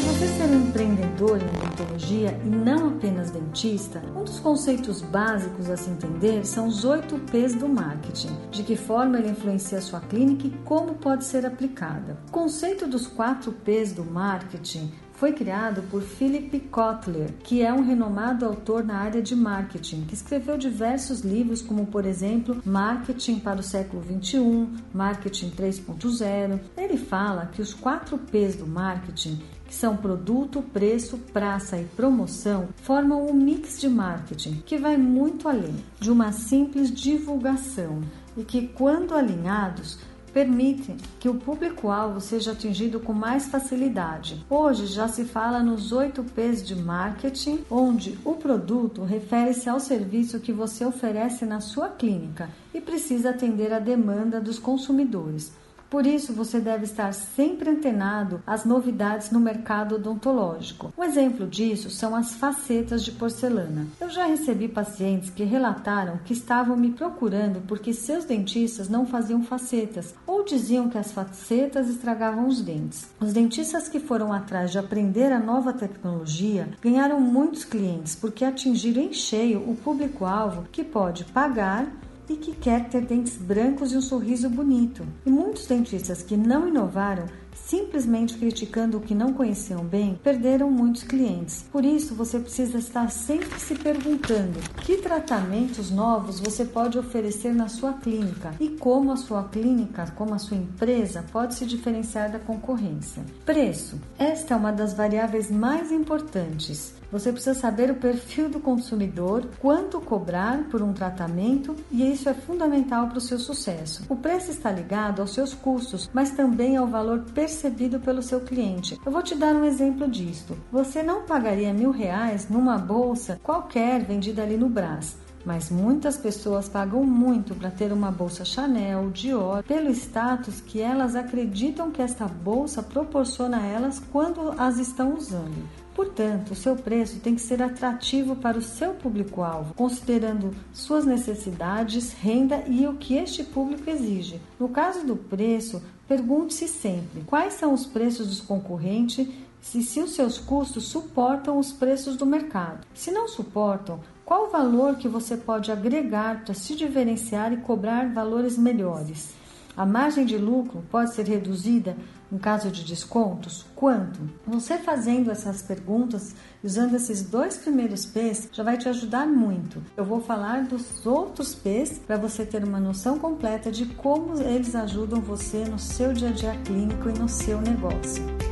Para você ser um empreendedor em odontologia e não apenas dentista, um dos conceitos básicos a se entender são os 8 P's do marketing, de que forma ele influencia a sua clínica e como pode ser aplicada. O conceito dos 4 P's do marketing foi criado por Philip Kotler, que é um renomado autor na área de marketing, que escreveu diversos livros, como por exemplo Marketing para o século XXI, Marketing 3.0. Ele fala que os quatro P's do marketing que são produto, preço, praça e promoção, formam um mix de marketing que vai muito além de uma simples divulgação e que, quando alinhados, permitem que o público-alvo seja atingido com mais facilidade. Hoje já se fala nos 8 P's de marketing, onde o produto refere-se ao serviço que você oferece na sua clínica e precisa atender à demanda dos consumidores. Por isso, você deve estar sempre antenado às novidades no mercado odontológico. Um exemplo disso são as facetas de porcelana. Eu já recebi pacientes que relataram que estavam me procurando porque seus dentistas não faziam facetas ou diziam que as facetas estragavam os dentes. Os dentistas que foram atrás de aprender a nova tecnologia ganharam muitos clientes porque atingiram em cheio o público-alvo que pode pagar e que quer ter dentes brancos e um sorriso bonito. E muitos dentistas que não inovaram, simplesmente criticando o que não conheciam bem, perderam muitos clientes. Por isso, você precisa estar sempre se perguntando que tratamentos novos você pode oferecer na sua clínica e como a sua clínica, como a sua empresa pode se diferenciar da concorrência. Preço. Esta é uma das variáveis mais importantes. Você precisa saber o perfil do consumidor, quanto cobrar por um tratamento e isso é fundamental para o seu sucesso. O preço está ligado aos seus custos, mas também ao valor percebido pelo seu cliente. Eu vou te dar um exemplo disto. Você não pagaria mil reais numa bolsa qualquer vendida ali no Brás. Mas muitas pessoas pagam muito para ter uma bolsa Chanel, Dior, pelo status que elas acreditam que esta bolsa proporciona a elas quando as estão usando. Portanto, o seu preço tem que ser atrativo para o seu público-alvo, considerando suas necessidades, renda e o que este público exige. No caso do preço, pergunte-se sempre quais são os preços dos concorrentes e se os seus custos suportam os preços do mercado. Se não suportam, qual o valor que você pode agregar para se diferenciar e cobrar valores melhores? A margem de lucro pode ser reduzida em caso de descontos? Quanto? Você fazendo essas perguntas, usando esses dois primeiros P's, já vai te ajudar muito. Eu vou falar dos outros P's para você ter uma noção completa de como eles ajudam você no seu dia a dia clínico e no seu negócio.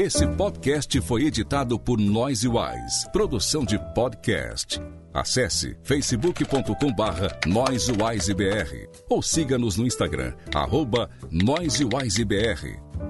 Esse podcast foi editado por Noise Wise, produção de podcast. Acesse facebook.com barra ou siga-nos no Instagram, arroba NoiseWiseBR.